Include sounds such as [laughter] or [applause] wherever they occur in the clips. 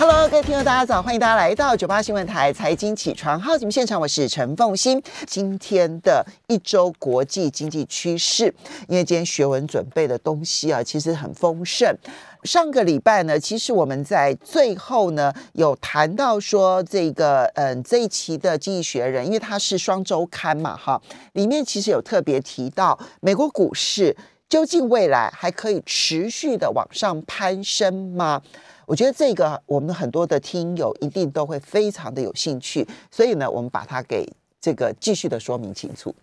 Hello，各位听众，大家早！欢迎大家来到九八新闻台财经起床号节目现场，我是陈凤欣。今天的一周国际经济趋势，因为今天学文准备的东西啊，其实很丰盛。上个礼拜呢，其实我们在最后呢有谈到说，这个嗯这一期的《经济学人》，因为它是双周刊嘛，哈，里面其实有特别提到美国股市究竟未来还可以持续的往上攀升吗？我觉得这个我们很多的听友一定都会非常的有兴趣，所以呢，我们把它给这个继续的说明清楚。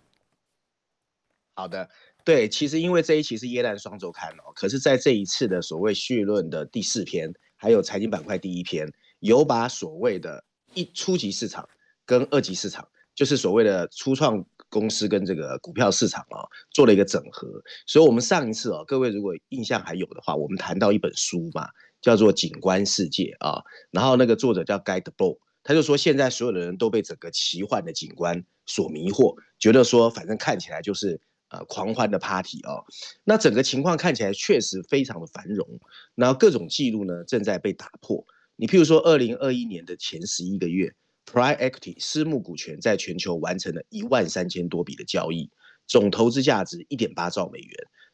好的，对，其实因为这一期是耶诞双周刊哦，可是在这一次的所谓序论的第四篇，还有财经板块第一篇，有把所谓的一初级市场跟二级市场，就是所谓的初创公司跟这个股票市场啊，做了一个整合。所以，我们上一次哦，各位如果印象还有的话，我们谈到一本书嘛。叫做景观世界啊，然后那个作者叫 Guy Debord，他就说现在所有的人都被整个奇幻的景观所迷惑，觉得说反正看起来就是呃狂欢的 party 啊，那整个情况看起来确实非常的繁荣，然后各种记录呢正在被打破。你譬如说，二零二一年的前十一个月，Prime Equity 私募股权在全球完成了一万三千多笔的交易，总投资价值一点八兆美元，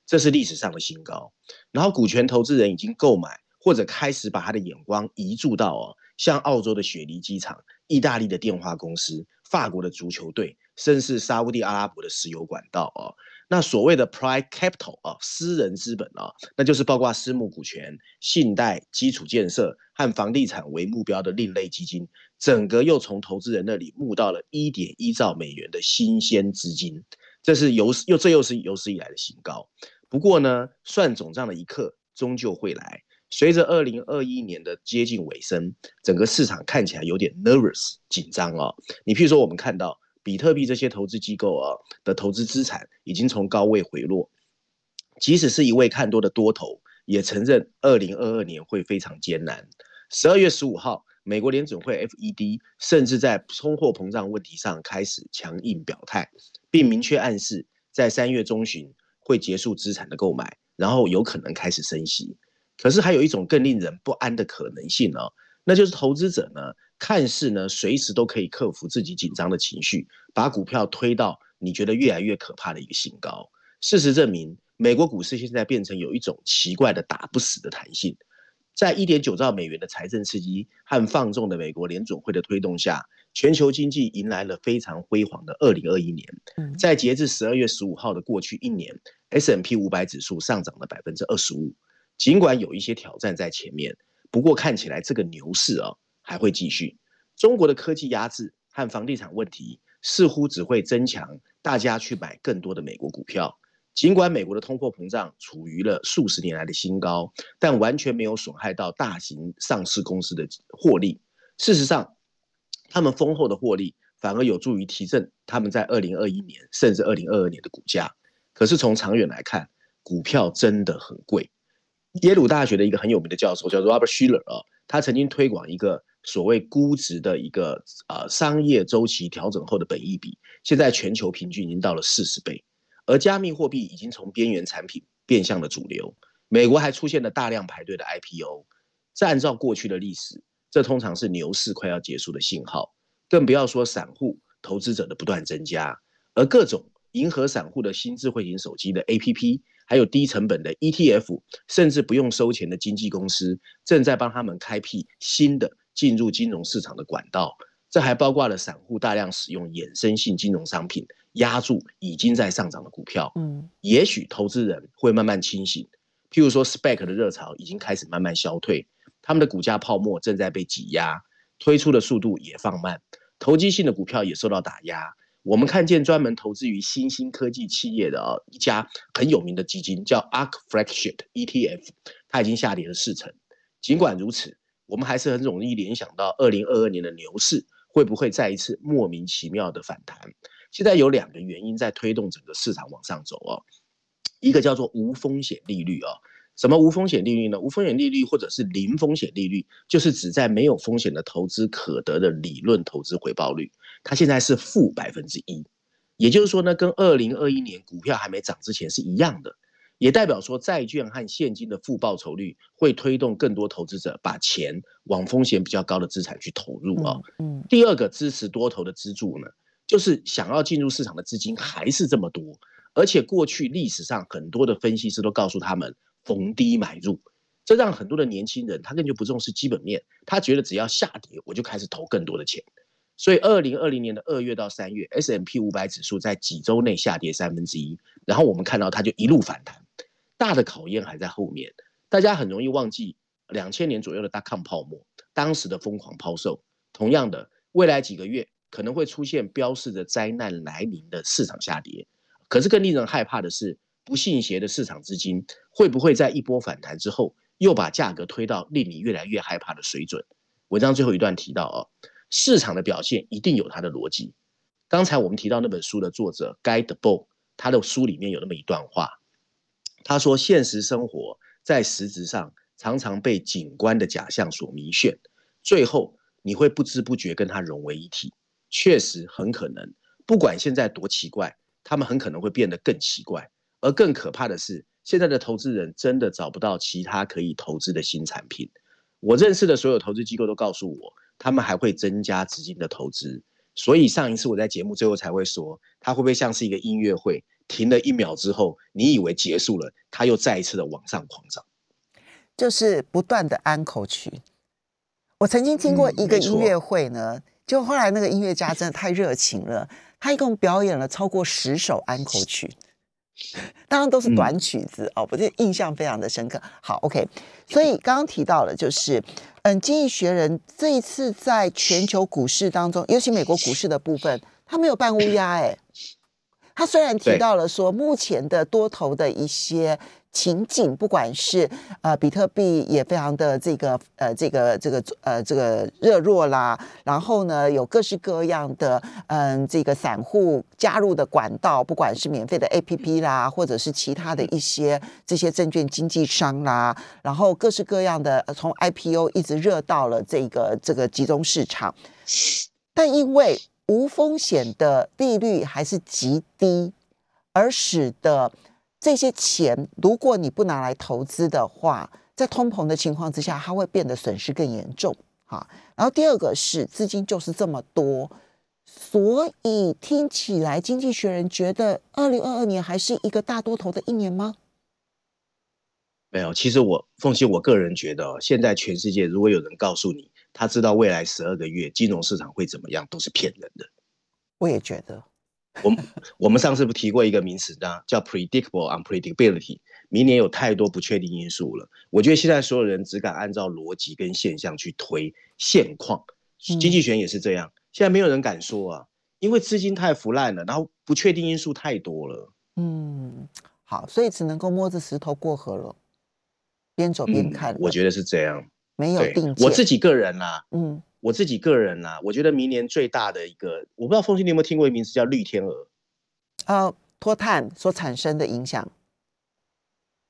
这是历史上的新高。然后股权投资人已经购买。或者开始把他的眼光移注到哦，像澳洲的雪梨机场、意大利的电话公司、法国的足球队，甚至沙地阿拉伯的石油管道哦。那所谓的 private capital 啊，私人资本啊，那就是包括私募股权、信贷、基础建设和房地产为目标的另类基金，整个又从投资人那里募到了一点一兆美元的新鲜资金，这是有又这又是有史以来的新高。不过呢，算总账的一刻终究会来。随着二零二一年的接近尾声，整个市场看起来有点 nervous 紧张哦。你譬如说，我们看到比特币这些投资机构啊的投资资产已经从高位回落，即使是一位看多的多头，也承认二零二二年会非常艰难。十二月十五号，美国联准会 FED 甚至在通货膨胀问题上开始强硬表态，并明确暗示在三月中旬会结束资产的购买，然后有可能开始升息。可是还有一种更令人不安的可能性哦，那就是投资者呢，看似呢随时都可以克服自己紧张的情绪，把股票推到你觉得越来越可怕的一个新高。事实证明，美国股市现在变成有一种奇怪的打不死的弹性，在一点九兆美元的财政刺激和放纵的美国联总会的推动下，全球经济迎来了非常辉煌的二零二一年。在截至十二月十五号的过去一年，S M P 五百指数上涨了百分之二十五。尽管有一些挑战在前面，不过看起来这个牛市啊还会继续。中国的科技压制和房地产问题似乎只会增强大家去买更多的美国股票。尽管美国的通货膨胀处于了数十年来的新高，但完全没有损害到大型上市公司的获利。事实上，他们丰厚的获利反而有助于提振他们在二零二一年甚至二零二二年的股价。可是从长远来看，股票真的很贵。耶鲁大学的一个很有名的教授叫 Robert Shiller 啊，他曾经推广一个所谓估值的一个呃商业周期调整后的本益比，现在全球平均已经到了四十倍，而加密货币已经从边缘产品变向了主流。美国还出现了大量排队的 IPO，再按照过去的历史，这通常是牛市快要结束的信号，更不要说散户投资者的不断增加，而各种迎合散户的新智慧型手机的 APP。还有低成本的 ETF，甚至不用收钱的经纪公司，正在帮他们开辟新的进入金融市场的管道。这还包括了散户大量使用衍生性金融商品压住已经在上涨的股票。嗯，也许投资人会慢慢清醒。譬如说，spec 的热潮已经开始慢慢消退，他们的股价泡沫正在被挤压，推出的速度也放慢，投机性的股票也受到打压。我们看见专门投资于新兴科技企业的啊一家很有名的基金叫 Ark Flagship ETF，它已经下跌了四成。尽管如此，我们还是很容易联想到二零二二年的牛市会不会再一次莫名其妙的反弹。现在有两个原因在推动整个市场往上走哦，一个叫做无风险利率啊，什么无风险利率呢？无风险利率或者是零风险利率，就是指在没有风险的投资可得的理论投资回报率，它现在是负百分之一，也就是说呢，跟二零二一年股票还没涨之前是一样的，也代表说债券和现金的负报酬率会推动更多投资者把钱往风险比较高的资产去投入啊。嗯，第二个支持多头的支柱呢，就是想要进入市场的资金还是这么多，而且过去历史上很多的分析师都告诉他们。逢低买入，这让很多的年轻人他根本就不重视基本面，他觉得只要下跌我就开始投更多的钱。所以，二零二零年的二月到三月，S M P 五百指数在几周内下跌三分之一，然后我们看到它就一路反弹。大的考验还在后面，大家很容易忘记两千年左右的大抗泡沫，当时的疯狂抛售。同样的，未来几个月可能会出现标示着灾难来临的市场下跌。可是更令人害怕的是。不信邪的市场资金会不会在一波反弹之后，又把价格推到令你越来越害怕的水准？文章最后一段提到，哦，市场的表现一定有它的逻辑。刚才我们提到那本书的作者 Guy d e b o 他的书里面有那么一段话，他说：“现实生活在实质上常常被景观的假象所迷眩，最后你会不知不觉跟它融为一体。确实很可能，不管现在多奇怪，他们很可能会变得更奇怪。”而更可怕的是，现在的投资人真的找不到其他可以投资的新产品。我认识的所有投资机构都告诉我，他们还会增加资金的投资。所以上一次我在节目最后才会说，它会不会像是一个音乐会，停了一秒之后，你以为结束了，它又再一次的往上狂涨，就是不断的安口曲。我曾经听过一个音乐会呢，就后来那个音乐家真的太热情了，他一共表演了超过十首安口曲。当然都是短曲子哦，我这印象非常的深刻。好，OK，所以刚刚提到了，就是嗯，《经济学人》这一次在全球股市当中，尤其美国股市的部分，他没有扮乌鸦哎。他虽然提到了说，目前的多头的一些。情景，不管是呃比特币也非常的这个呃这个这个呃这个热络啦，然后呢有各式各样的嗯这个散户加入的管道，不管是免费的 A P P 啦，或者是其他的一些这些证券经纪商啦，然后各式各样的从 I P O 一直热到了这个这个集中市场，但因为无风险的利率还是极低，而使得。这些钱，如果你不拿来投资的话，在通膨的情况之下，它会变得损失更严重。哈，然后第二个是资金就是这么多，所以听起来经济学人觉得二零二二年还是一个大多头的一年吗？没有，其实我奉信我个人觉得，现在全世界如果有人告诉你他知道未来十二个月金融市场会怎么样，都是骗人的。我也觉得。我们我们上次不提过一个名词呢，叫 predictable unpredictability。明年有太多不确定因素了。我觉得现在所有人只敢按照逻辑跟现象去推现况，经济学也是这样。现在没有人敢说啊，因为资金太腐烂了，然后不确定因素太多了。嗯，好，所以只能够摸着石头过河了，边走边看。我觉得是这样，没有定。我自己个人啦，嗯。我自己个人呢，我觉得明年最大的一个，我不知道凤信你有没有听过一个名词叫绿天鹅，哦，脱碳所产生的影响，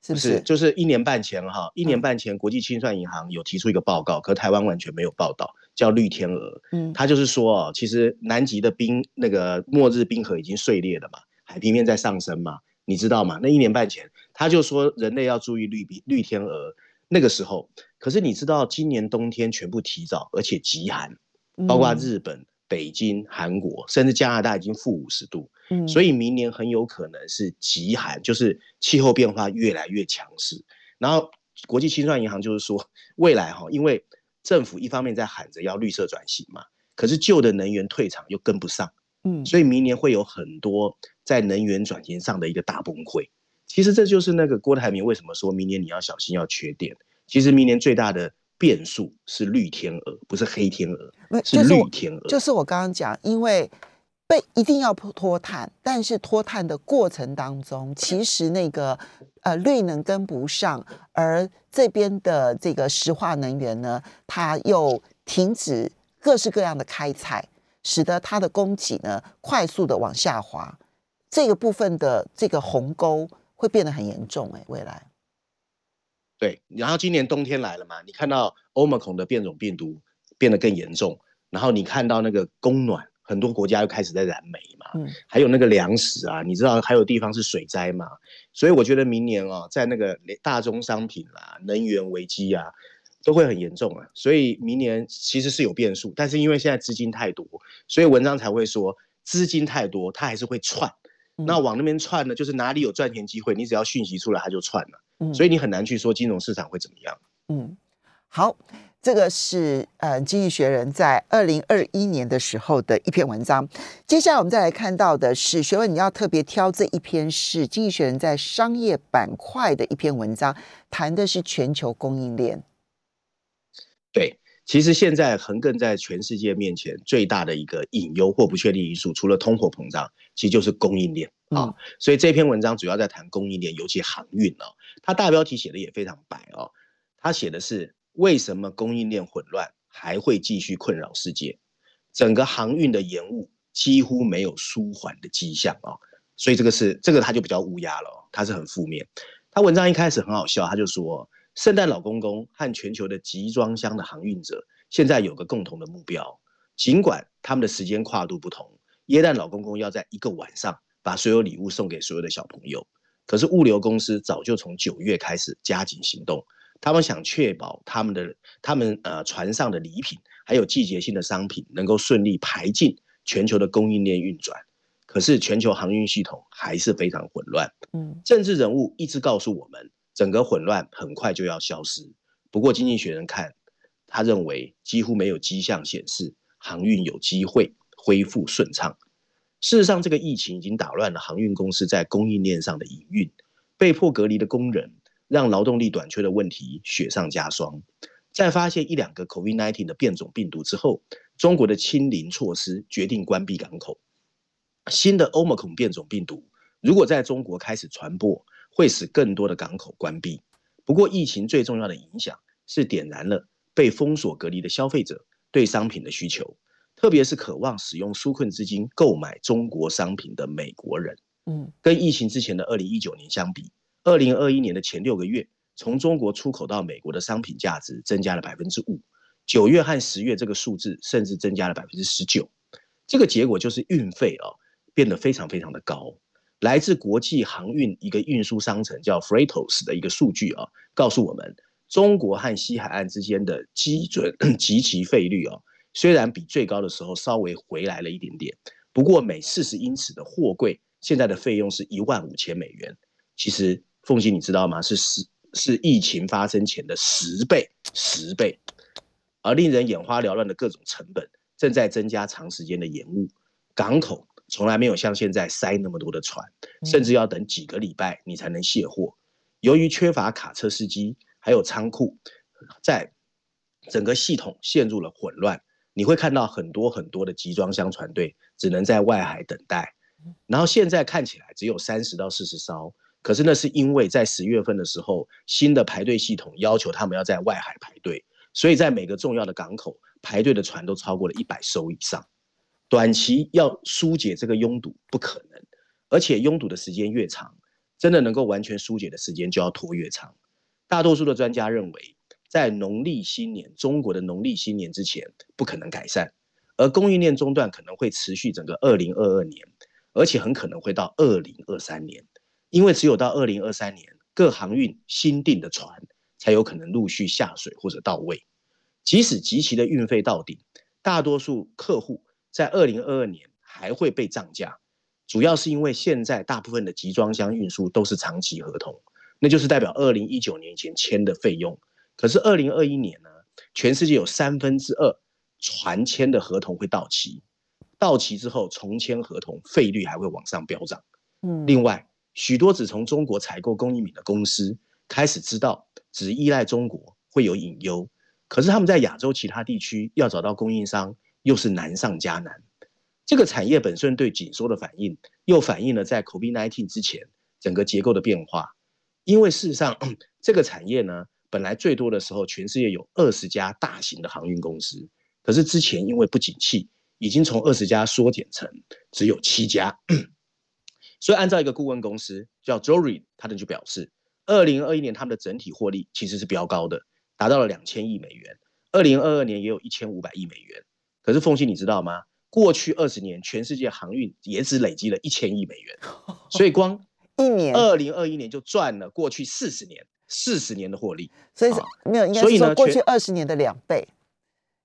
是不是？就是一年半前哈，一年半前国际清算银行有提出一个报告，可台湾完全没有报道，叫绿天鹅。嗯，他就是说哦，其实南极的冰那个末日冰河已经碎裂了嘛，海平面在上升嘛，你知道吗？那一年半前他就说人类要注意绿绿天鹅。那个时候，可是你知道，今年冬天全部提早，而且极寒，包括日本、北京、韩国，甚至加拿大已经负五十度，嗯，所以明年很有可能是极寒，就是气候变化越来越强势。然后国际清算银行就是说，未来哈，因为政府一方面在喊着要绿色转型嘛，可是旧的能源退场又跟不上，嗯，所以明年会有很多在能源转型上的一个大崩溃。其实这就是那个郭台铭为什么说明年你要小心要缺电。其实明年最大的变数是绿天鹅，不是黑天鹅，是绿天鹅。就是我刚刚讲，因为被一定要脱碳，但是脱碳的过程当中，其实那个呃绿能跟不上，而这边的这个石化能源呢，它又停止各式各样的开采，使得它的供给呢快速的往下滑，这个部分的这个鸿沟。会变得很严重哎，未来。对，然后今年冬天来了嘛，你看到欧 r 孔的变种病毒变得更严重，然后你看到那个供暖，很多国家又开始在燃煤嘛，嗯，还有那个粮食啊，你知道还有地方是水灾嘛，所以我觉得明年哦，在那个大宗商品啦、能源危机啊，都会很严重啊，所以明年其实是有变数，但是因为现在资金太多，所以文章才会说资金太多，它还是会窜。那往那边窜呢，就是哪里有赚钱机会，你只要讯息出来，它就窜了。嗯，所以你很难去说金融市场会怎么样。嗯，好，这个是呃《经济学人》在二零二一年的时候的一篇文章。接下来我们再来看到的是，学问你要特别挑这一篇是《经济学人》在商业板块的一篇文章，谈的是全球供应链。对。其实现在横亘在全世界面前最大的一个隐忧或不确定因素，除了通货膨胀，其实就是供应链啊。所以这篇文章主要在谈供应链，尤其航运哦。它大标题写的也非常白哦，它写的是为什么供应链混乱还会继续困扰世界？整个航运的延误几乎没有舒缓的迹象啊。所以这个是这个它就比较乌鸦了，它是很负面。他文章一开始很好笑，他就说。圣诞老公公和全球的集装箱的航运者现在有个共同的目标，尽管他们的时间跨度不同。耶诞老公公要在一个晚上把所有礼物送给所有的小朋友，可是物流公司早就从九月开始加紧行动，他们想确保他们的他们呃船上的礼品还有季节性的商品能够顺利排进全球的供应链运转。可是全球航运系统还是非常混乱。嗯，政治人物一直告诉我们。整个混乱很快就要消失。不过，经济学人看，他认为几乎没有迹象显示航运有机会恢复顺畅。事实上，这个疫情已经打乱了航运公司在供应链上的营运，被迫隔离的工人让劳动力短缺的问题雪上加霜。在发现一两个 COVID-19 的变种病毒之后，中国的清零措施决定关闭港口。新的欧 r 孔变种病毒如果在中国开始传播，会使更多的港口关闭。不过，疫情最重要的影响是点燃了被封锁隔离的消费者对商品的需求，特别是渴望使用纾困资金购买中国商品的美国人。嗯，跟疫情之前的二零一九年相比，二零二一年的前六个月，从中国出口到美国的商品价值增加了百分之五。九月和十月这个数字甚至增加了百分之十九。这个结果就是运费啊变得非常非常的高。来自国际航运一个运输商城叫 Freightos 的一个数据啊，告诉我们，中国和西海岸之间的基准 [clears throat] 及其费率啊，虽然比最高的时候稍微回来了一点点，不过每四十英尺的货柜现在的费用是一万五千美元。其实凤姐你知道吗？是十是疫情发生前的十倍，十倍。而令人眼花缭乱的各种成本正在增加长时间的延误，港口。从来没有像现在塞那么多的船，甚至要等几个礼拜你才能卸货。由于缺乏卡车司机，还有仓库，在整个系统陷入了混乱。你会看到很多很多的集装箱船队只能在外海等待。然后现在看起来只有三十到四十艘，可是那是因为在十月份的时候，新的排队系统要求他们要在外海排队，所以在每个重要的港口排队的船都超过了一百艘以上。短期要疏解这个拥堵不可能，而且拥堵的时间越长，真的能够完全疏解的时间就要拖越长。大多数的专家认为，在农历新年（中国的农历新年）之前不可能改善，而供应链中断可能会持续整个二零二二年，而且很可能会到二零二三年，因为只有到二零二三年，各航运新订的船才有可能陆续下水或者到位。即使集齐的运费到顶，大多数客户。在二零二二年还会被涨价，主要是因为现在大部分的集装箱运输都是长期合同，那就是代表二零一九年前签的费用。可是二零二一年呢，全世界有三分之二船签的合同会到期，到期之后重签合同费率还会往上飙涨。嗯，另外许多只从中国采购工艺品的公司开始知道，只依赖中国会有隐忧，可是他们在亚洲其他地区要找到供应商。又是难上加难，这个产业本身对紧缩的反应，又反映了在 COVID-19 之前整个结构的变化。因为事实上，[clears throat] 这个产业呢，本来最多的时候，全世界有二十家大型的航运公司，可是之前因为不景气，已经从二十家缩减成只有七家。[clears throat] 所以，按照一个顾问公司叫 Jory，他们就表示，二零二一年他们的整体获利其实是比较高的，达到了两千亿美元。二零二二年也有一千五百亿美元。可是凤信，你知道吗？过去二十年，全世界航运也只累积了一千亿美元，[laughs] 所以光一年二零二一年就赚了过去四十年四十年的获利。所以没有，应该说过去二十年的两倍，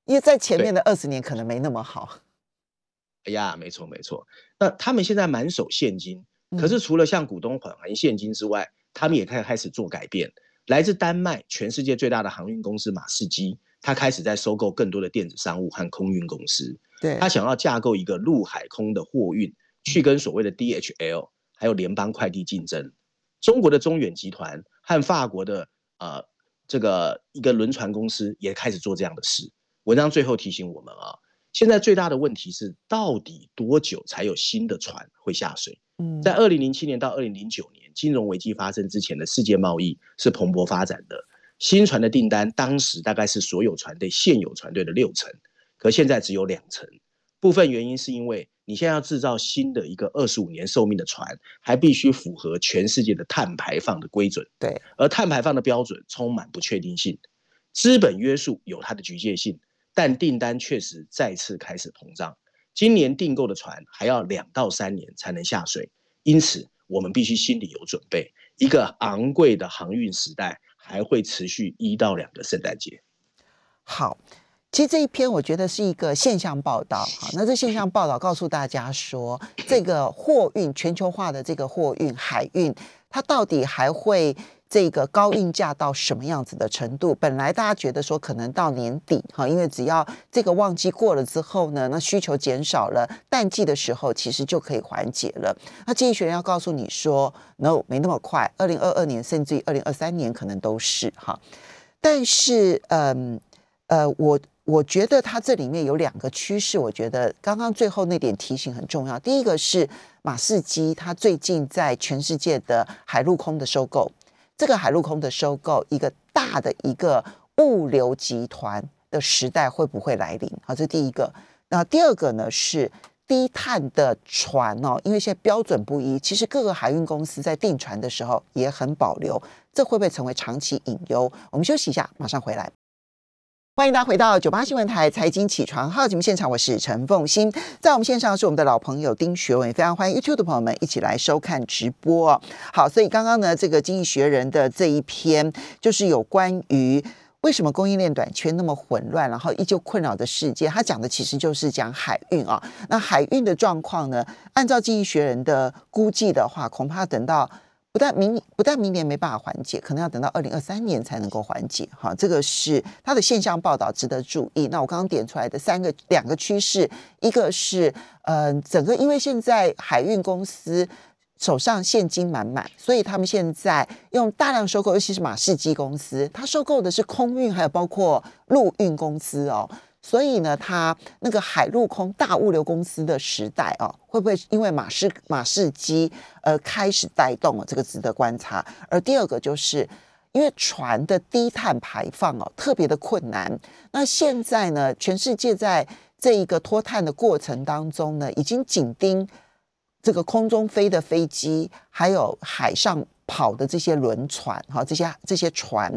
因为在前面的二十年可能没那么好。[laughs] 哎呀，没错没错。那他们现在满手现金，可嗯是除了向股东返还现金之外，他们也开开始做改变。来自丹麦全世界最大的航运公司马士基，它开始在收购更多的电子商务和空运公司。对，他想要架构一个陆海空的货运，去跟所谓的 DHL 还有联邦快递竞争。中国的中远集团和法国的呃这个一个轮船公司也开始做这样的事。文章最后提醒我们啊，现在最大的问题是，到底多久才有新的船会下水？嗯在二零零七年到二零零九年金融危机发生之前的世界贸易是蓬勃发展的，新船的订单当时大概是所有船队现有船队的六成，可现在只有两成。部分原因是因为你现在要制造新的一个二十五年寿命的船，还必须符合全世界的碳排放的规准，对，而碳排放的标准充满不确定性，资本约束有它的局限性，但订单确实再次开始膨胀。今年订购的船还要两到三年才能下水，因此我们必须心里有准备，一个昂贵的航运时代还会持续一到两个圣诞节。好。其实这一篇我觉得是一个现象报道，好，那这现象报道告诉大家说，这个货运全球化的这个货运海运，它到底还会这个高运价到什么样子的程度？本来大家觉得说可能到年底哈，因为只要这个旺季过了之后呢，那需求减少了，淡季的时候其实就可以缓解了。那经济学人要告诉你说，no，没那么快，二零二二年甚至于二零二三年可能都是哈。但是，嗯呃，我我觉得它这里面有两个趋势，我觉得刚刚最后那点提醒很重要。第一个是马士基，它最近在全世界的海陆空的收购，这个海陆空的收购，一个大的一个物流集团的时代会不会来临？好，这第一个。那第二个呢是低碳的船哦，因为现在标准不一，其实各个海运公司在订船的时候也很保留，这会不会成为长期隐忧？我们休息一下，马上回来。欢迎大家回到九八新闻台财经起床号节目现场，我是陈凤欣，在我们线上是我们的老朋友丁学文，非常欢迎 YouTube 的朋友们一起来收看直播。好，所以刚刚呢，这个《经济学人》的这一篇就是有关于。为什么供应链短缺那么混乱，然后依旧困扰的世界？他讲的其实就是讲海运啊。那海运的状况呢？按照经济学人的估计的话，恐怕等到不但明不但明年没办法缓解，可能要等到二零二三年才能够缓解。哈，这个是它的现象报道值得注意。那我刚刚点出来的三个两个趋势，一个是呃，整个因为现在海运公司。手上现金满满，所以他们现在用大量收购，尤其是马士基公司，它收购的是空运，还有包括陆运公司哦。所以呢，它那个海陆空大物流公司的时代哦，会不会因为马士马士基而开始带动了？这个值得观察。而第二个就是因为船的低碳排放哦，特别的困难。那现在呢，全世界在这一个脱碳的过程当中呢，已经紧盯。这个空中飞的飞机，还有海上跑的这些轮船，哈，这些这些船，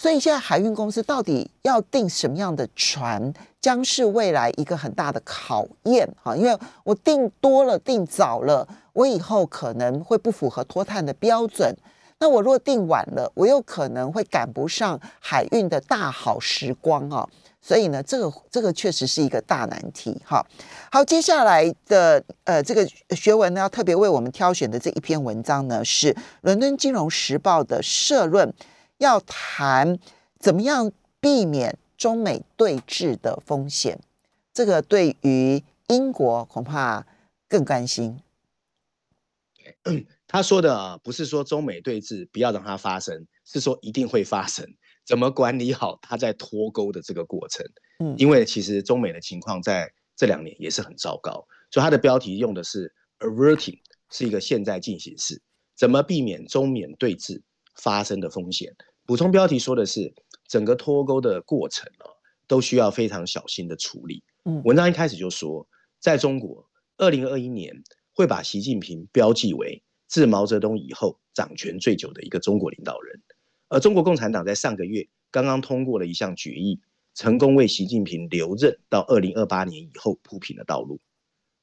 所以现在海运公司到底要订什么样的船，将是未来一个很大的考验，哈，因为我订多了，订早了，我以后可能会不符合脱碳的标准。那我如果订晚了，我又可能会赶不上海运的大好时光啊。所以呢，这个这个确实是一个大难题。哈，好，接下来的呃这个学文呢，要特别为我们挑选的这一篇文章呢，是伦敦金融时报的社论，要谈怎么样避免中美对峙的风险。这个对于英国恐怕更关心。[coughs] 他说的啊，不是说中美对峙不要让它发生，是说一定会发生。怎么管理好它在脱钩的这个过程？嗯因为其实中美的情况在这两年也是很糟糕，所以它的标题用的是 averting，是一个现在进行式，怎么避免中缅对峙发生的风险？补充标题说的是整个脱钩的过程啊，都需要非常小心的处理。嗯文章一开始就说，在中国，二零二一年会把习近平标记为自毛泽东以后掌权最久的一个中国领导人。而中国共产党在上个月刚刚通过了一项决议，成功为习近平留任到二零二八年以后铺平了道路。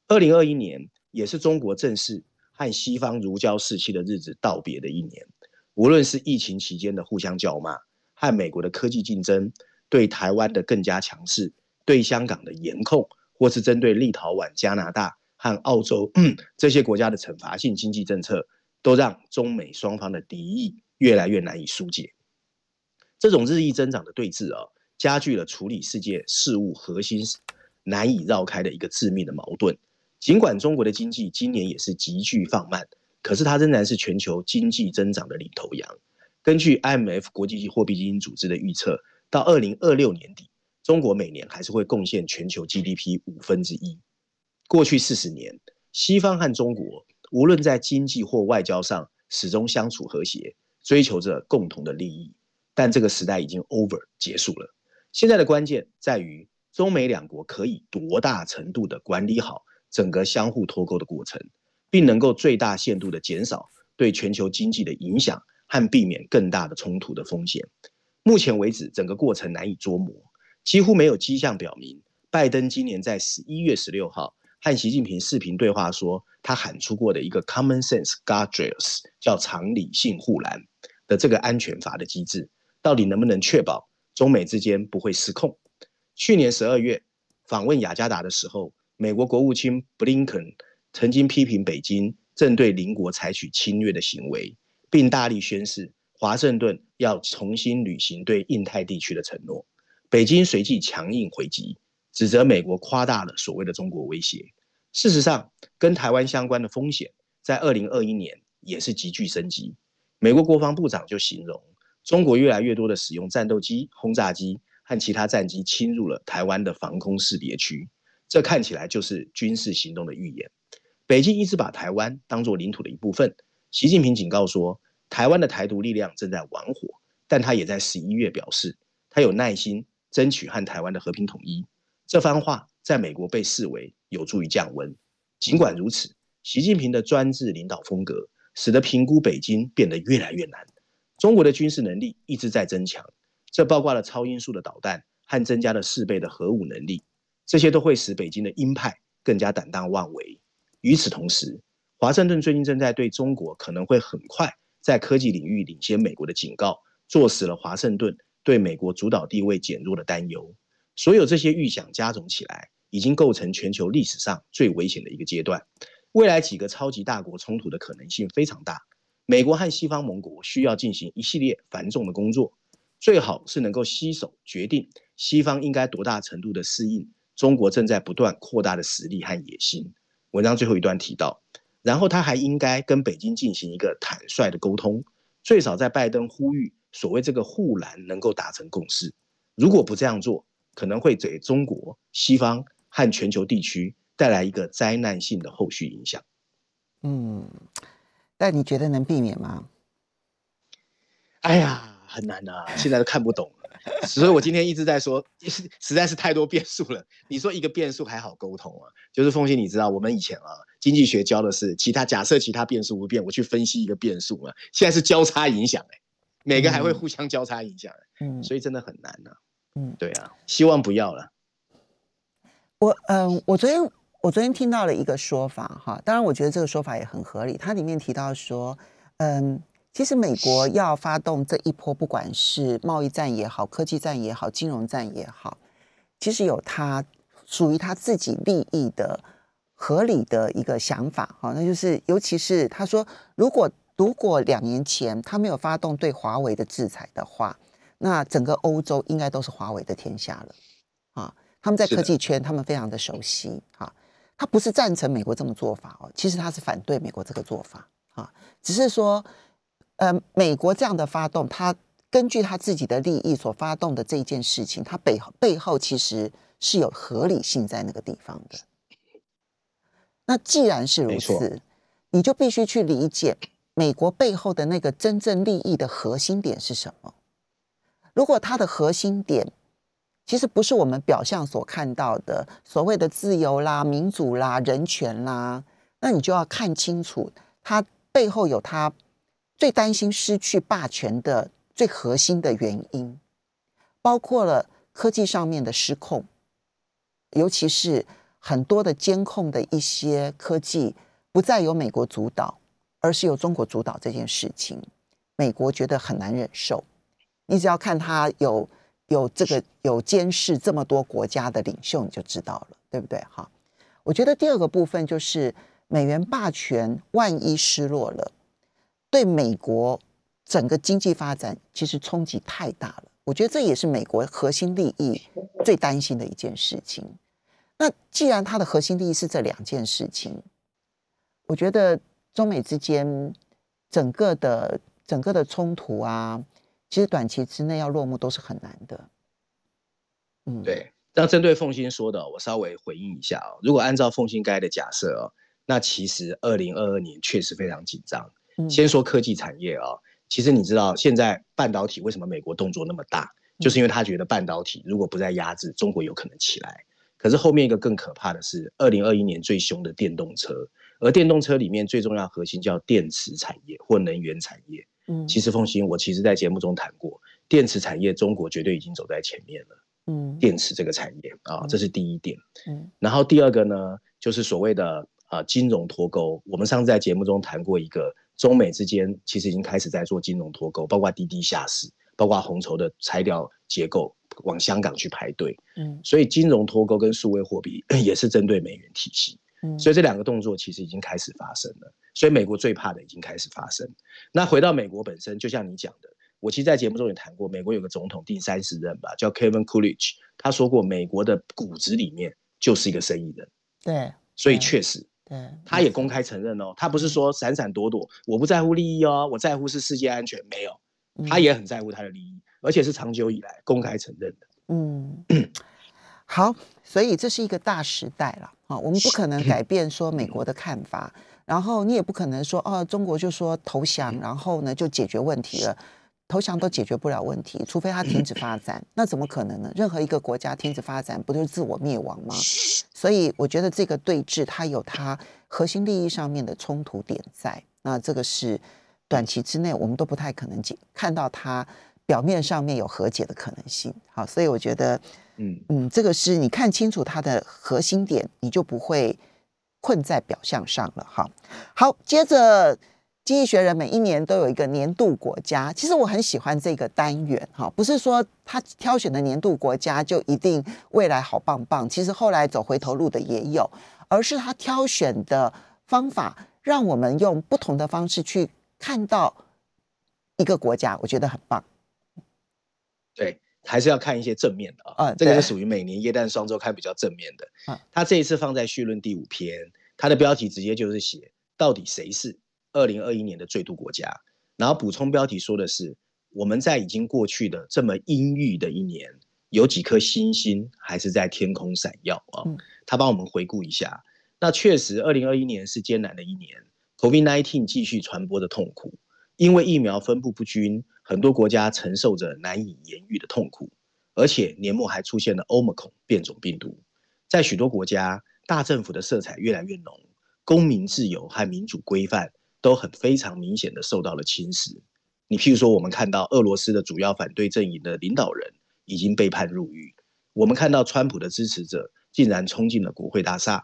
二零二一年也是中国正式和西方如胶似漆的日子道别的一年。无论是疫情期间的互相叫骂，和美国的科技竞争，对台湾的更加强势，对香港的严控，或是针对立陶宛、加拿大和澳洲 [clears throat] 这些国家的惩罚性经济政策，都让中美双方的敌意越来越难以疏解。这种日益增长的对峙啊，加剧了处理世界事务核心难以绕开的一个致命的矛盾。尽管中国的经济今年也是急剧放慢。可是它仍然是全球经济增长的领头羊。根据 IMF 国际货币基金组织的预测，到二零二六年底，中国每年还是会贡献全球 GDP 五分之一。过去四十年，西方和中国无论在经济或外交上，始终相处和谐，追求着共同的利益。但这个时代已经 over 结束了。现在的关键在于中美两国可以多大程度的管理好整个相互脱钩的过程。并能够最大限度地减少对全球经济的影响和避免更大的冲突的风险。目前为止，整个过程难以捉摸，几乎没有迹象表明，拜登今年在十一月十六号和习近平视频对话说，他喊出过的一个 common sense guardrails 叫常理性护栏的这个安全阀的机制，到底能不能确保中美之间不会失控？去年十二月访问雅加达的时候，美国国务卿布林肯。曾经批评北京正对邻国采取侵略的行为，并大力宣示华盛顿要重新履行对印太地区的承诺。北京随即强硬回击，指责美国夸大了所谓的中国威胁。事实上，跟台湾相关的风险在二零二一年也是急剧升级。美国国防部长就形容，中国越来越多的使用战斗机、轰炸机和其他战机侵入了台湾的防空识别区，这看起来就是军事行动的预演。北京一直把台湾当作领土的一部分。习近平警告说，台湾的台独力量正在玩火，但他也在十一月表示，他有耐心争取和台湾的和平统一。这番话在美国被视为有助于降温。尽管如此，习近平的专制领导风格使得评估北京变得越来越难。中国的军事能力一直在增强，这包括了超音速的导弹和增加了四倍的核武能力，这些都会使北京的鹰派更加胆大妄为。与此同时，华盛顿最近正在对中国可能会很快在科技领域领先美国的警告，坐实了华盛顿对美国主导地位减弱的担忧。所有这些预想加总起来，已经构成全球历史上最危险的一个阶段。未来几个超级大国冲突的可能性非常大。美国和西方盟国需要进行一系列繁重的工作，最好是能够携手决定西方应该多大程度的适应中国正在不断扩大的实力和野心。文章最后一段提到，然后他还应该跟北京进行一个坦率的沟通，最少在拜登呼吁所谓这个护栏能够达成共识。如果不这样做，可能会给中国、西方和全球地区带来一个灾难性的后续影响。嗯，但你觉得能避免吗？哎呀，很难啊，现在都看不懂。所以，我今天一直在说，实在是太多变数了。你说一个变数还好沟通啊？就是凤欣，你知道我们以前啊，经济学教的是其他假设其他变数不变，我去分析一个变数啊。现在是交叉影响哎，每个还会互相交叉影响嗯，[laughs] 所以真的很难呐。嗯，对啊，希望不要了。我嗯，我昨天我昨天听到了一个说法哈，当然我觉得这个说法也很合理。它里面提到说，嗯。其实美国要发动这一波，不管是贸易战也好、科技战也好、金融战也好，其实有它属于他自己利益的合理的一个想法。哈，那就是尤其是他说，如果如果两年前他没有发动对华为的制裁的话，那整个欧洲应该都是华为的天下了。啊，他们在科技圈，他们非常的熟悉。哈，他不是赞成美国这么做法哦，其实他是反对美国这个做法。啊，只是说。呃，美国这样的发动，他根据他自己的利益所发动的这一件事情，它背背后其实是有合理性在那个地方的。那既然是如此，你就必须去理解美国背后的那个真正利益的核心点是什么。如果它的核心点其实不是我们表象所看到的所谓的自由啦、民主啦、人权啦，那你就要看清楚，它背后有它。最担心失去霸权的最核心的原因，包括了科技上面的失控，尤其是很多的监控的一些科技不再由美国主导，而是由中国主导这件事情，美国觉得很难忍受。你只要看他有有这个有监视这么多国家的领袖，你就知道了，对不对？哈，我觉得第二个部分就是美元霸权万一失落了。对美国整个经济发展其实冲击太大了，我觉得这也是美国核心利益最担心的一件事情。那既然它的核心利益是这两件事情，我觉得中美之间整个的整个的冲突啊，其实短期之内要落幕都是很难的。嗯，对。那针对凤欣说的，我稍微回应一下哦。如果按照凤欣该的假设哦，那其实二零二二年确实非常紧张。先说科技产业啊，其实你知道现在半导体为什么美国动作那么大，就是因为他觉得半导体如果不再压制，中国有可能起来。可是后面一个更可怕的是，二零二一年最凶的电动车，而电动车里面最重要核心叫电池产业或能源产业。嗯，其实凤欣，我其实在节目中谈过，电池产业中国绝对已经走在前面了。嗯，电池这个产业啊，这是第一点。嗯，然后第二个呢，就是所谓的啊金融脱钩，我们上次在节目中谈过一个。中美之间其实已经开始在做金融脱钩，包括滴滴下市，包括红筹的拆掉结构往香港去排队。嗯，所以金融脱钩跟数位货币 [coughs] 也是针对美元体系。嗯，所以这两个动作其实已经开始发生了。所以美国最怕的已经开始发生。那回到美国本身，就像你讲的，我其实在节目中也谈过，美国有个总统第三十任吧，叫 Kevin Coolidge，他说过，美国的骨子里面就是一个生意人。对，所以确实。对，他也公开承认哦，他不是说闪闪躲躲，我不在乎利益哦，我在乎是世界安全，没有，他也很在乎他的利益，而且是长久以来公开承认的。嗯，好，所以这是一个大时代了啊，我们不可能改变说美国的看法，然后你也不可能说哦，中国就说投降，然后呢就解决问题了。投降都解决不了问题，除非他停止发展，那怎么可能呢？任何一个国家停止发展，不就是自我灭亡吗？所以我觉得这个对峙它有它核心利益上面的冲突点在，那这个是短期之内我们都不太可能解看到它表面上面有和解的可能性。好，所以我觉得，嗯嗯，这个是你看清楚它的核心点，你就不会困在表象上了。哈，好，接着。经济学人每一年都有一个年度国家，其实我很喜欢这个单元哈，不是说他挑选的年度国家就一定未来好棒棒，其实后来走回头路的也有，而是他挑选的方法，让我们用不同的方式去看到一个国家，我觉得很棒。对，还是要看一些正面的啊，这个是属于每年耶诞双周刊比较正面的。嗯，他这一次放在序论第五篇，他的标题直接就是写到底谁是。二零二一年的最度国家，然后补充标题说的是我们在已经过去的这么阴郁的一年，有几颗星星还是在天空闪耀啊？他帮我们回顾一下，那确实二零二一年是艰难的一年，COVID-19 继续传播的痛苦，因为疫苗分布不均，很多国家承受着难以言喻的痛苦，而且年末还出现了 Omicron 变种病毒，在许多国家，大政府的色彩越来越浓，公民自由和民主规范。都很非常明显的受到了侵蚀。你譬如说，我们看到俄罗斯的主要反对阵营的领导人已经被判入狱；我们看到川普的支持者竟然冲进了国会大厦；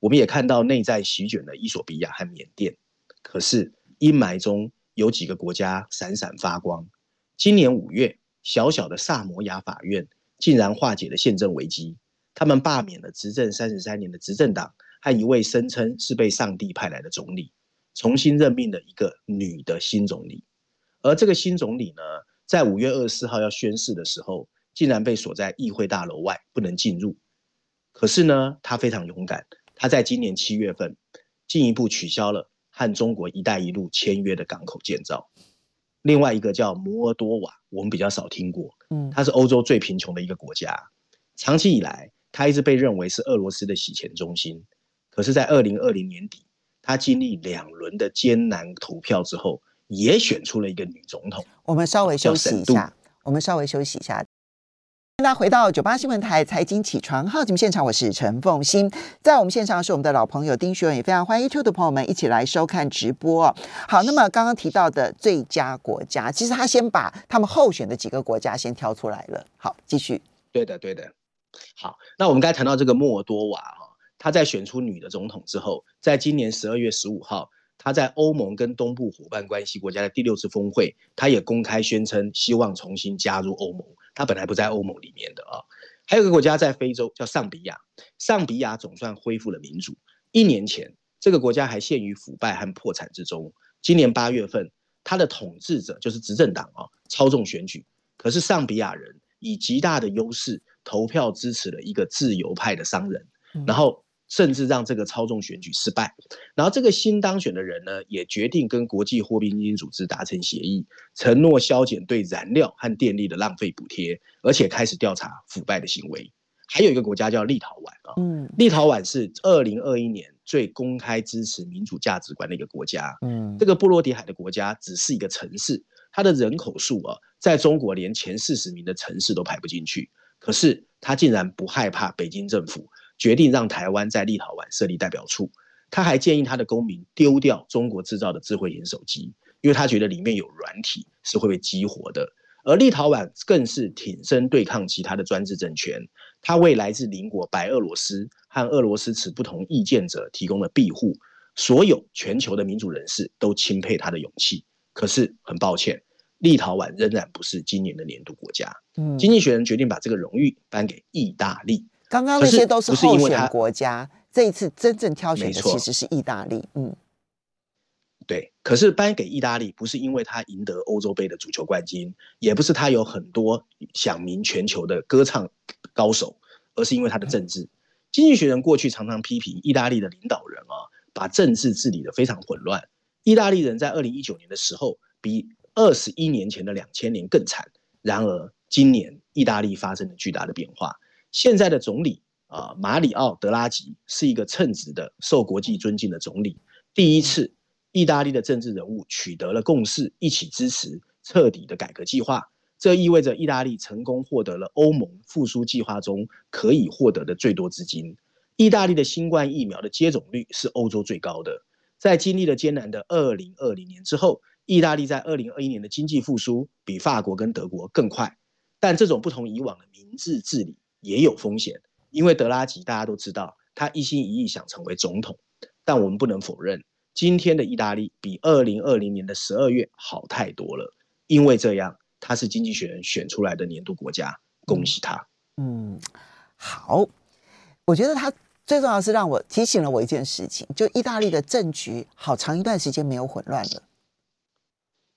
我们也看到内战席卷了伊索比亚和缅甸。可是阴霾中有几个国家闪闪发光。今年五月，小小的萨摩亚法院竟然化解了宪政危机，他们罢免了执政三十三年的执政党和一位声称是被上帝派来的总理。重新任命了一个女的新总理，而这个新总理呢，在五月二十四号要宣誓的时候，竟然被锁在议会大楼外，不能进入。可是呢，他非常勇敢，他在今年七月份进一步取消了和中国“一带一路”签约的港口建造。另外一个叫摩尔多瓦，我们比较少听过，嗯，它是欧洲最贫穷的一个国家，长期以来，它一直被认为是俄罗斯的洗钱中心。可是，在二零二零年底。他经历两轮的艰难投票之后，也选出了一个女总统。我们稍微休息一下，我们稍微休息一下。那回到九八新闻台财经起床号节目现场，我是陈凤欣，在我们现场是我们的老朋友丁学文，也非常欢迎 YouTube 的朋友们一起来收看直播。好，那么刚刚提到的最佳国家，其实他先把他们候选的几个国家先挑出来了。好，继续。对的，对的。好，那我们刚才谈到这个莫多瓦哈，他在选出女的总统之后，在今年十二月十五号，他在欧盟跟东部伙伴关系国家的第六次峰会，他也公开宣称希望重新加入欧盟。他本来不在欧盟里面的啊，还有个国家在非洲叫上比亚，上比亚总算恢复了民主。一年前，这个国家还陷于腐败和破产之中。今年八月份，他的统治者就是执政党啊，操纵选举。可是上比亚人以极大的优势投票支持了一个自由派的商人，然后。甚至让这个操纵选举失败，然后这个新当选的人呢，也决定跟国际货币基金组织达成协议，承诺削减对燃料和电力的浪费补贴，而且开始调查腐败的行为。还有一个国家叫立陶宛啊，嗯，立陶宛是二零二一年最公开支持民主价值观的一个国家，嗯，这个波罗的海的国家只是一个城市，它的人口数啊，在中国连前四十名的城市都排不进去，可是它竟然不害怕北京政府。决定让台湾在立陶宛设立代表处，他还建议他的公民丢掉中国制造的智慧型手机，因为他觉得里面有软体是会被激活的。而立陶宛更是挺身对抗其他的专制政权，他为来自邻国白俄罗斯和俄罗斯持不同意见者提供了庇护。所有全球的民主人士都钦佩他的勇气。可是很抱歉，立陶宛仍然不是今年的年度国家。嗯，经济学人决定把这个荣誉颁给意大利。刚刚那些都是候选国家，这一次真正挑选的其实是意大利。嗯，对。可是颁给意大利，不是因为他赢得欧洲杯的足球冠军，也不是他有很多响名全球的歌唱高手，而是因为他的政治。经济学人过去常常批评意大利的领导人啊，把政治治理的非常混乱。意大利人在二零一九年的时候，比二十一年前的两千年更惨。然而今年，意大利发生了巨大的变化。现在的总理啊，马里奥·德拉吉是一个称职的、受国际尊敬的总理。第一次，意大利的政治人物取得了共识，一起支持彻底的改革计划。这意味着意大利成功获得了欧盟复苏计划中可以获得的最多资金。意大利的新冠疫苗的接种率是欧洲最高的。在经历了艰难的2020年之后，意大利在2021年的经济复苏比法国跟德国更快。但这种不同以往的明智治理。也有风险，因为德拉吉大家都知道，他一心一意想成为总统。但我们不能否认，今天的意大利比二零二零年的十二月好太多了。因为这样，他是经济学人选出来的年度国家，恭喜他。嗯，好，我觉得他最重要是让我提醒了我一件事情，就意大利的政局好长一段时间没有混乱了，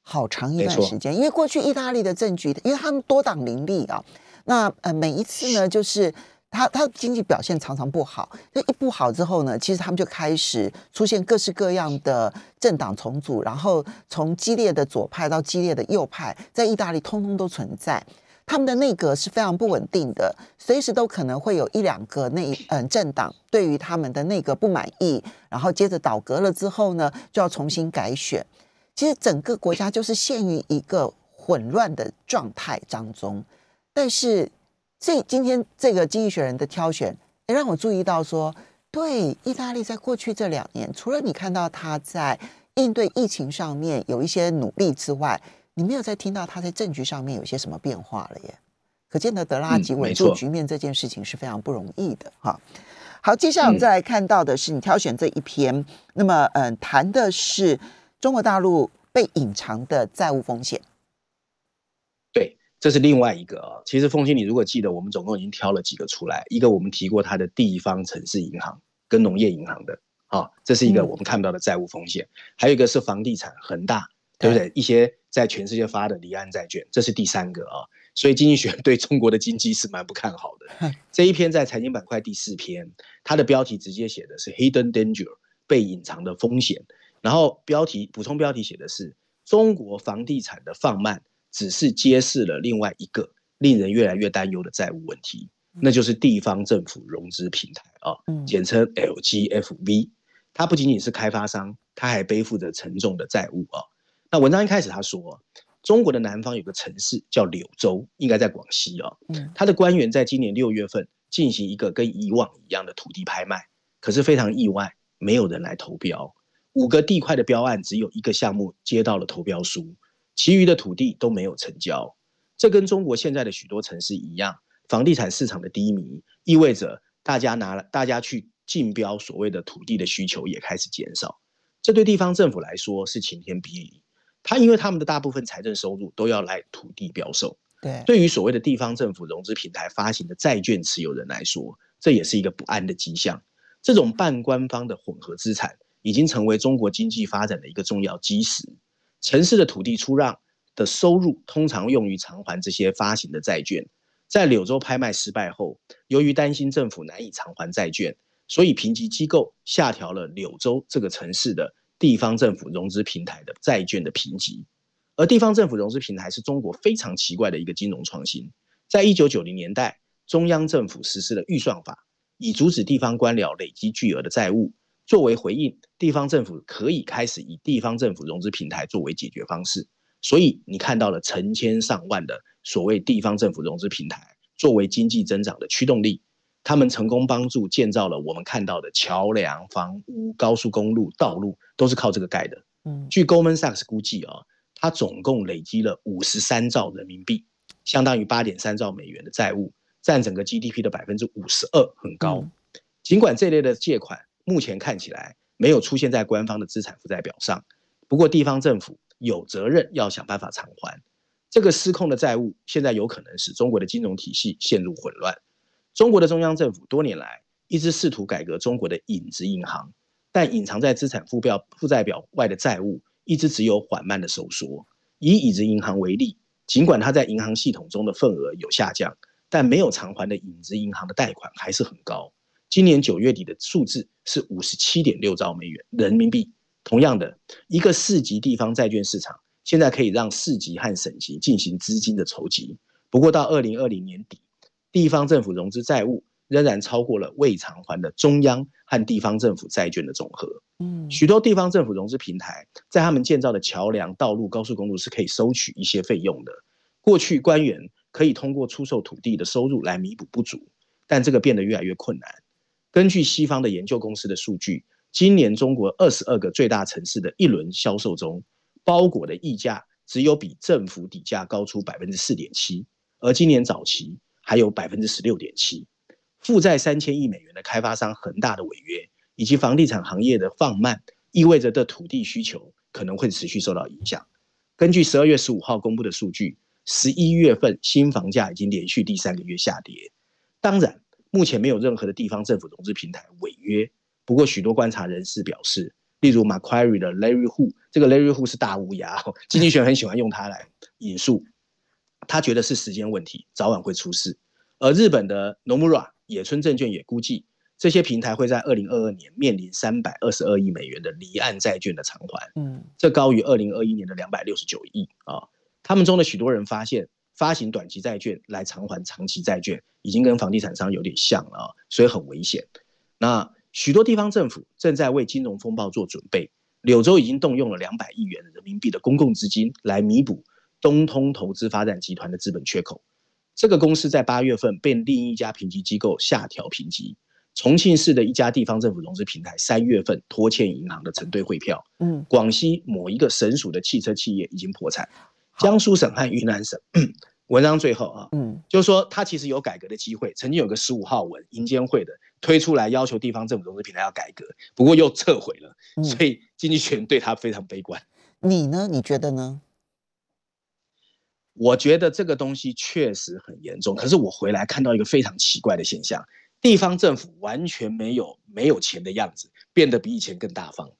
好长一段时间，因为过去意大利的政局，因为他们多党林立啊。那呃，每一次呢，就是他他经济表现常常不好，那一不好之后呢，其实他们就开始出现各式各样的政党重组，然后从激烈的左派到激烈的右派，在意大利通通都存在。他们的内阁是非常不稳定的，随时都可能会有一两个内嗯政党对于他们的内阁不满意，然后接着倒阁了之后呢，就要重新改选。其实整个国家就是陷于一个混乱的状态当中。但是，这今天这个经济学人的挑选，也让我注意到说，对意大利在过去这两年，除了你看到他在应对疫情上面有一些努力之外，你没有再听到他在政局上面有些什么变化了耶。可见得德拉吉稳住局面这件事情是非常不容易的哈。好，接下来我们再来看到的是你挑选这一篇，那么嗯，谈的是中国大陆被隐藏的债务风险。这是另外一个啊，其实凤欣，你如果记得，我们总共已经挑了几个出来。一个我们提过它的地方城市银行跟农业银行的，啊，这是一个我们看不到的债务风险。还有一个是房地产恒大，对不对？一些在全世界发的离岸债券，这是第三个啊。所以经济学 [laughs] 对中国的经济是蛮不看好的。这一篇在财经板块第四篇，它的标题直接写的是 Hidden Danger，被隐藏的风险。然后标题补充标题写的是中国房地产的放慢。只是揭示了另外一个令人越来越担忧的债务问题，那就是地方政府融资平台啊，简称 LGFV。它不仅仅是开发商，它还背负着沉重的债务啊。那文章一开始他说，中国的南方有个城市叫柳州，应该在广西啊。嗯他的官员在今年六月份进行一个跟以往一样的土地拍卖，可是非常意外，没有人来投标。五个地块的标案，只有一个项目接到了投标书，其余的土地都没有成交。这跟中国现在的许多城市一样，房地产市场的低迷，意味着大家拿了大家去竞标所谓的土地的需求也开始减少。这对地方政府来说是晴天霹雳。他因为他们的大部分财政收入都要来土地标售，对，对于所谓的地方政府融资平台发行的债券持有人来说，这也是一个不安的迹象。这种半官方的混合资产已经成为中国经济发展的一个重要基石。城市的土地出让的收入通常用于偿还这些发行的债券。在柳州拍卖失败后，由于担心政府难以偿还债券，所以评级机构下调了柳州这个城市的地方政府融资平台的债券的评级。而地方政府融资平台是中国非常奇怪的一个金融创新。在一九九零年代，中央政府实施了预算法，以阻止地方官僚累积巨额的债务。作为回应，地方政府可以开始以地方政府融资平台作为解决方式。所以你看到了成千上万的所谓地方政府融资平台作为经济增长的驱动力，他们成功帮助建造了我们看到的桥梁、房屋、高速公路、道路，都是靠这个盖的。嗯据 Goldman Sachs 估计啊，它总共累积了五十三兆人民币，相当于八点三兆美元的债务，占整个 GDP 的百分之五十二，很高。嗯尽管这类的借款目前看起来没有出现在官方的资产负债表上，不过地方政府有责任要想办法偿还。这个失控的债务现在有可能使中国的金融体系陷入混乱。中国的中央政府多年来一直试图改革中国的影子银行，但隐藏在资产负表负债表外的债务一直只有缓慢的收缩。以影子银行为例，尽管它在银行系统中的份额有下降，但没有偿还的影子银行的贷款还是很高。今年九月底的数字是五十七点六兆美元人民币。同样的，一个市级地方债券市场现在可以让市级和省级进行资金的筹集。不过到二零二零年底，地方政府融资债务仍然超过了未偿还的中央和地方政府债券的总和。嗯许多地方政府融资平台在他们建造的桥梁、道路、高速公路是可以收取一些费用的。过去官员可以通过出售土地的收入来弥补不足，但这个变得越来越困难。根据西方的研究公司的数据，今年中国二十二个最大城市的一轮销售中，包裹的溢价只有比政府底价高出百分之四点七，而今年早期还有百分之十六点七。负债三千亿美元的开发商恒大的违约，以及房地产行业的放慢，意味着的土地需求可能会持续受到影响。根据十二月十五号公布的数据，十一月份新房价已经连续第三个月下跌。当然，目前没有任何的地方政府融资平台违约。不过，许多观察人士表示，例如 Macquarie 的 Larry Hu，这个 Larry Hu 是大乌鸦，哦经济学人很喜欢用它来引述。他觉得是时间问题，早晚会出事。而日本的 Nomura 野村证券也估计，这些平台会在二零二二年面临三百二十二亿美元的离岸债券的偿还。嗯这高于二零二一年的两百六十九亿啊。他们中的许多人发现，发行短期债券来偿还长期债券，已经跟房地产商有点像了啊，所以很危险。那许多地方政府正在为金融风暴做准备。柳州已经动用了两百亿元人民币的公共资金来弥补东通投资发展集团的资本缺口。这个公司在八月份被另一家评级机构下调评级。重庆市的一家地方政府融资平台三月份拖欠银行的承兑汇票。嗯，广西某一个省属的汽车企业已经破产，江苏省和云南省。[clears throat] 文章最后啊，嗯就是说它其实有改革的机会。曾经有个十五号文，银监会的推出来要求地方政府融资平台要改革，不过又撤回了，嗯所以经济学对他非常悲观。你呢？你觉得呢？我觉得这个东西确实很严重，可是我回来看到一个非常奇怪的现象：地方政府完全没有没有钱的样子，变得比以前更大方。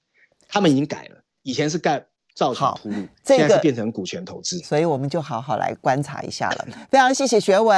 他们已经改了，以前是盖造成好铺路，这个现在是变成股权投资。所以我们就好好来观察一下了。非常谢谢学文。